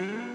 Mm-hmm.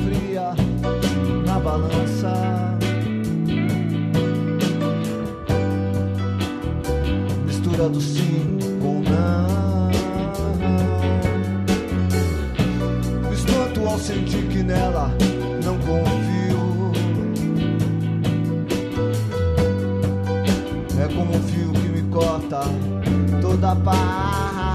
fria na balança. Mistura do sim com não. Me espanto ao sentir que nela não confio. É como um fio que me corta toda a paz.